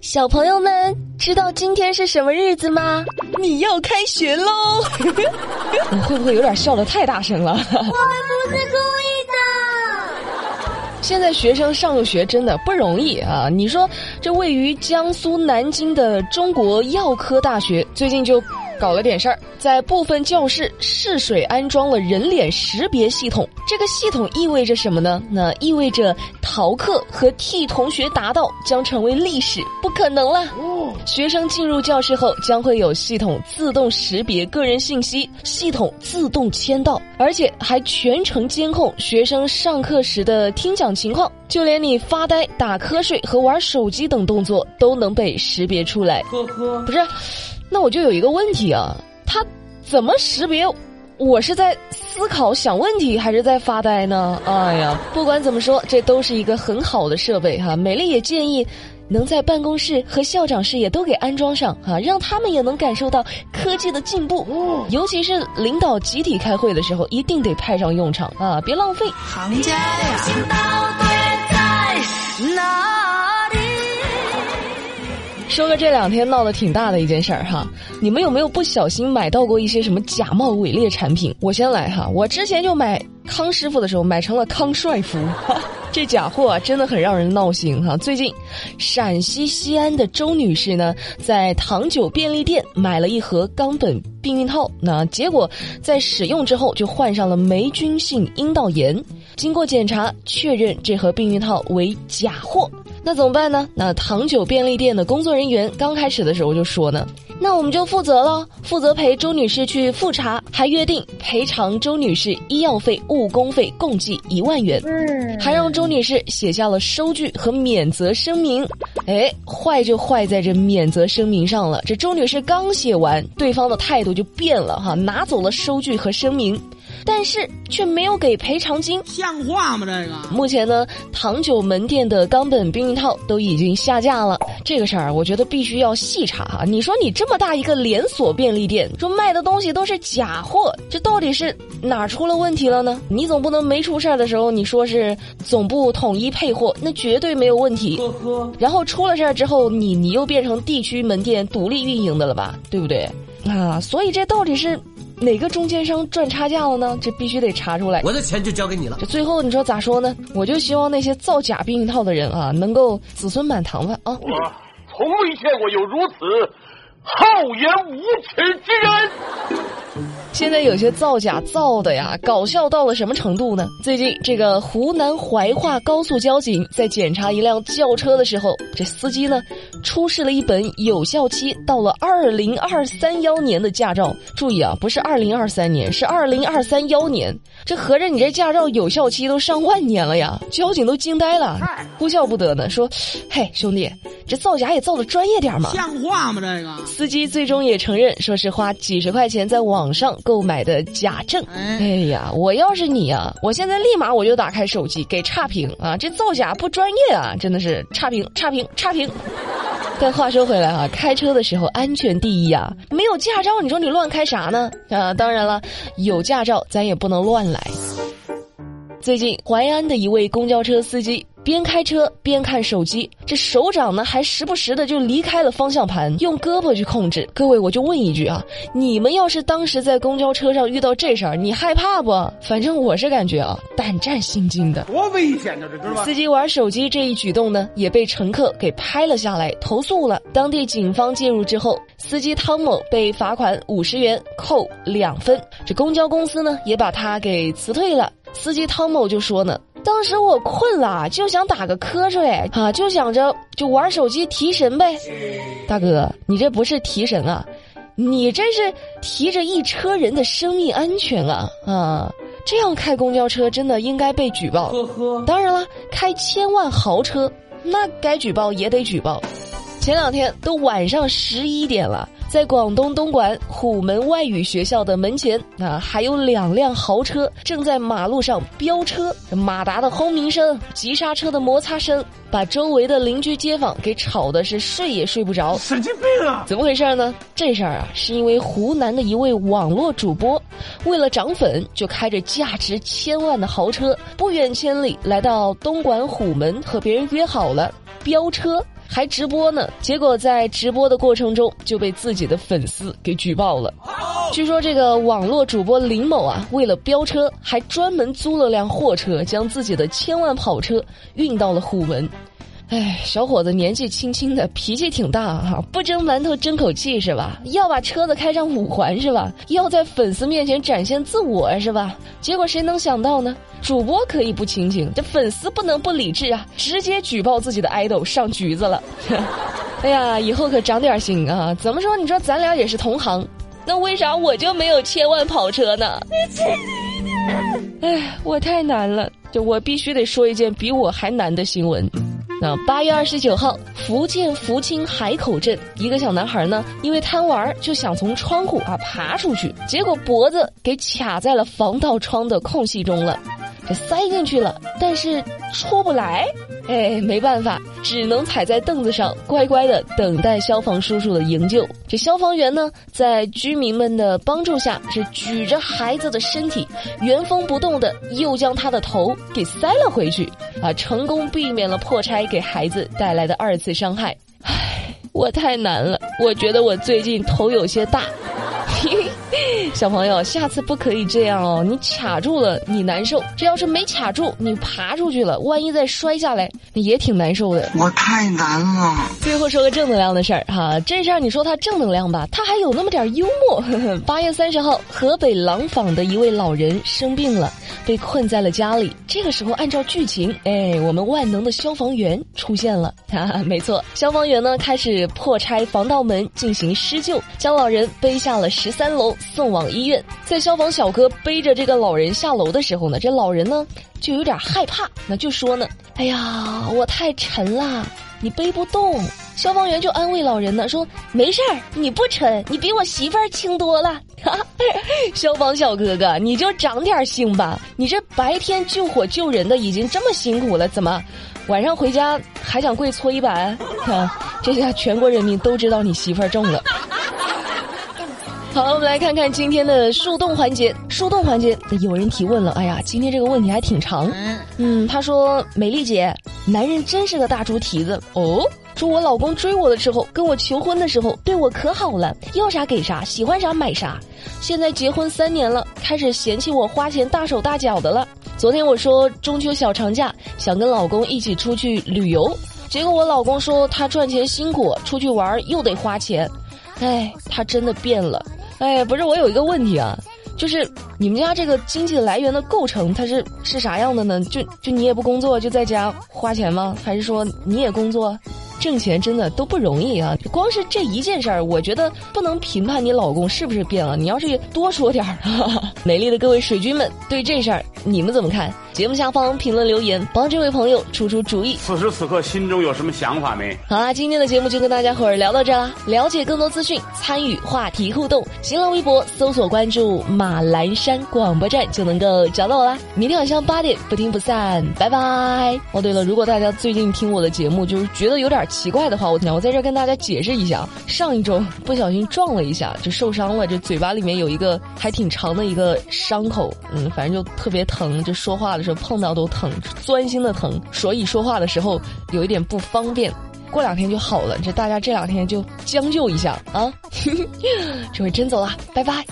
小朋友们，知道今天是什么日子吗？你要开学喽！我 会不会有点笑的太大声了？我们不是故意的。现在学生上个学真的不容易啊！你说这位于江苏南京的中国药科大学最近就。搞了点事儿，在部分教室试水安装了人脸识别系统。这个系统意味着什么呢？那意味着逃课和替同学答到将成为历史，不可能了。学生进入教室后，将会有系统自动识别个人信息，系统自动签到，而且还全程监控学生上课时的听讲情况，就连你发呆、打瞌睡和玩手机等动作都能被识别出来。呵呵，不是。那我就有一个问题啊，他怎么识别我是在思考想问题还是在发呆呢？哎呀，不管怎么说，这都是一个很好的设备哈。美丽也建议能在办公室和校长室也都给安装上啊，让他们也能感受到科技的进步。尤其是领导集体开会的时候，一定得派上用场啊，别浪费。行家呀。说个这两天闹得挺大的一件事儿哈，你们有没有不小心买到过一些什么假冒伪劣产品？我先来哈，我之前就买康师傅的时候买成了康帅傅，这假货啊真的很让人闹心哈。最近，陕西西安的周女士呢，在唐九便利店买了一盒冈本避孕套，那结果在使用之后就患上了霉菌性阴道炎，经过检查确认这盒避孕套为假货。那怎么办呢？那糖酒便利店的工作人员刚开始的时候就说呢，那我们就负责了，负责陪周女士去复查，还约定赔偿周女士医药费、误工费共计一万元，嗯还让周女士写下了收据和免责声明。哎，坏就坏在这免责声明上了。这周女士刚写完，对方的态度就变了哈，拿走了收据和声明。但是却没有给赔偿金，像话吗？这个目前呢，糖酒门店的冈本避孕套都已经下架了。这个事儿，我觉得必须要细查哈。你说你这么大一个连锁便利店，说卖的东西都是假货，这到底是哪出了问题了呢？你总不能没出事儿的时候你说是总部统一配货，那绝对没有问题。呵呵。然后出了事儿之后，你你又变成地区门店独立运营的了吧？对不对？啊，所以这到底是？哪个中间商赚差价了呢？这必须得查出来。我的钱就交给你了。这最后你说咋说呢？我就希望那些造假避孕套的人啊，能够子孙满堂吧啊！我从未见过有如此厚颜无耻之人。现在有些造假造的呀，搞笑到了什么程度呢？最近这个湖南怀化高速交警在检查一辆轿车的时候，这司机呢出示了一本有效期到了二零二三幺年的驾照。注意啊，不是二零二三年，是二零二三幺年。这合着你这驾照有效期都上万年了呀？交警都惊呆了，哭笑不得呢，说：“嘿，兄弟，这造假也造的专业点嘛？像话吗？这个司机最终也承认，说是花几十块钱在网上。”购买的假证，哎呀，我要是你啊，我现在立马我就打开手机给差评啊！这造假不专业啊，真的是差评差评差评。但话说回来啊，开车的时候安全第一啊，没有驾照，你说你乱开啥呢？啊，当然了，有驾照咱也不能乱来。最近淮安的一位公交车司机。边开车边看手机，这手掌呢还时不时的就离开了方向盘，用胳膊去控制。各位，我就问一句啊，你们要是当时在公交车上遇到这事儿，你害怕不？反正我是感觉啊，胆战心惊的，多危险呢！这知道司机玩手机这一举动呢，也被乘客给拍了下来，投诉了。当地警方介入之后，司机汤某被罚款五十元，扣两分。这公交公司呢，也把他给辞退了。司机汤某就说呢。当时我困了，就想打个瞌睡啊，就想着就玩手机提神呗。大哥，你这不是提神啊，你这是提着一车人的生命安全啊啊！这样开公交车真的应该被举报。呵呵。当然了，开千万豪车，那该举报也得举报。前两天都晚上十一点了。在广东东莞虎门外语学校的门前，啊，还有两辆豪车正在马路上飙车，马达的轰鸣声、急刹车的摩擦声，把周围的邻居街坊给吵的是睡也睡不着。神经病啊！怎么回事呢？这事儿啊，是因为湖南的一位网络主播，为了涨粉，就开着价值千万的豪车，不远千里来到东莞虎门和别人约好了飙车。还直播呢。结果在直播的过程中就被自己的粉丝给举报了。据说这个网络主播林某啊，为了飙车，还专门租了辆货车，将自己的千万跑车运到了虎门。哎，小伙子年纪轻轻的，脾气挺大哈，不蒸馒头争口气是吧？要把车子开上五环是吧？要在粉丝面前展现自我是吧？结果谁能想到呢？主播可以不清醒，这粉丝不能不理智啊！直接举报自己的爱豆上局子了。哎呀，以后可长点心啊！怎么说？你说咱俩也是同行，那为啥我就没有千万跑车呢？哎，我太难了，就我必须得说一件比我还难的新闻。那八月二十九号，福建福清海口镇一个小男孩呢，因为贪玩就想从窗户啊爬出去，结果脖子给卡在了防盗窗的空隙中了。这塞进去了，但是出不来，哎，没办法，只能踩在凳子上，乖乖的等待消防叔叔的营救。这消防员呢，在居民们的帮助下，是举着孩子的身体，原封不动的又将他的头给塞了回去，啊，成功避免了破拆给孩子带来的二次伤害。唉，我太难了，我觉得我最近头有些大。小朋友，下次不可以这样哦！你卡住了，你难受；这要是没卡住，你爬出去了，万一再摔下来，也挺难受的。我太难了。最后说个正能量的事儿哈，这事儿你说它正能量吧，它还有那么点幽默。八月三十号，河北廊坊的一位老人生病了，被困在了家里。这个时候，按照剧情，哎，我们万能的消防员出现了。哈哈，没错，消防员呢开始破拆防盗门进行施救，将老人背下了十三楼，送往医院。在消防小哥背着这个老人下楼的时候呢，这老人呢就有点害怕，那就说呢：“哎呀，我太沉了，你背不动。”消防员就安慰老人呢，说：“没事儿，你不沉，你比我媳妇儿轻多了。”消防小哥哥，你就长点心吧，你这白天救火救人的已经这么辛苦了，怎么晚上回家还想跪搓衣板？这下全国人民都知道你媳妇儿中了。好，我们来看看今天的树洞环节。树洞环节，有人提问了，哎呀，今天这个问题还挺长。嗯，他说：“美丽姐，男人真是个大猪蹄子哦。说我老公追我的时候，跟我求婚的时候，对我可好了，要啥给啥，喜欢啥买啥。现在结婚三年了，开始嫌弃我花钱大手大脚的了。昨天我说中秋小长假想跟老公一起出去旅游，结果我老公说他赚钱辛苦，出去玩又得花钱。哎，他真的变了。”哎，不是，我有一个问题啊，就是你们家这个经济来源的构成，它是是啥样的呢？就就你也不工作，就在家花钱吗？还是说你也工作？挣钱真的都不容易啊！光是这一件事儿，我觉得不能评判你老公是不是变了。你要是多说点儿，美丽的各位水军们，对这事儿你们怎么看？节目下方评论留言，帮这位朋友出出主意。此时此刻心中有什么想法没？好啦，今天的节目就跟大家伙儿聊到这啦。了解更多资讯，参与话题互动，新浪微博搜索关注马栏山广播站就能够找到我啦。明天晚上八点不听不散，拜拜。哦，对了，如果大家最近听我的节目，就是觉得有点。奇怪的话，我讲，我在这跟大家解释一下。上一周不小心撞了一下，就受伤了，这嘴巴里面有一个还挺长的一个伤口，嗯，反正就特别疼，就说话的时候碰到都疼，钻心的疼，所以说话的时候有一点不方便。过两天就好了，这大家这两天就将就一下啊。这回真走了，拜拜。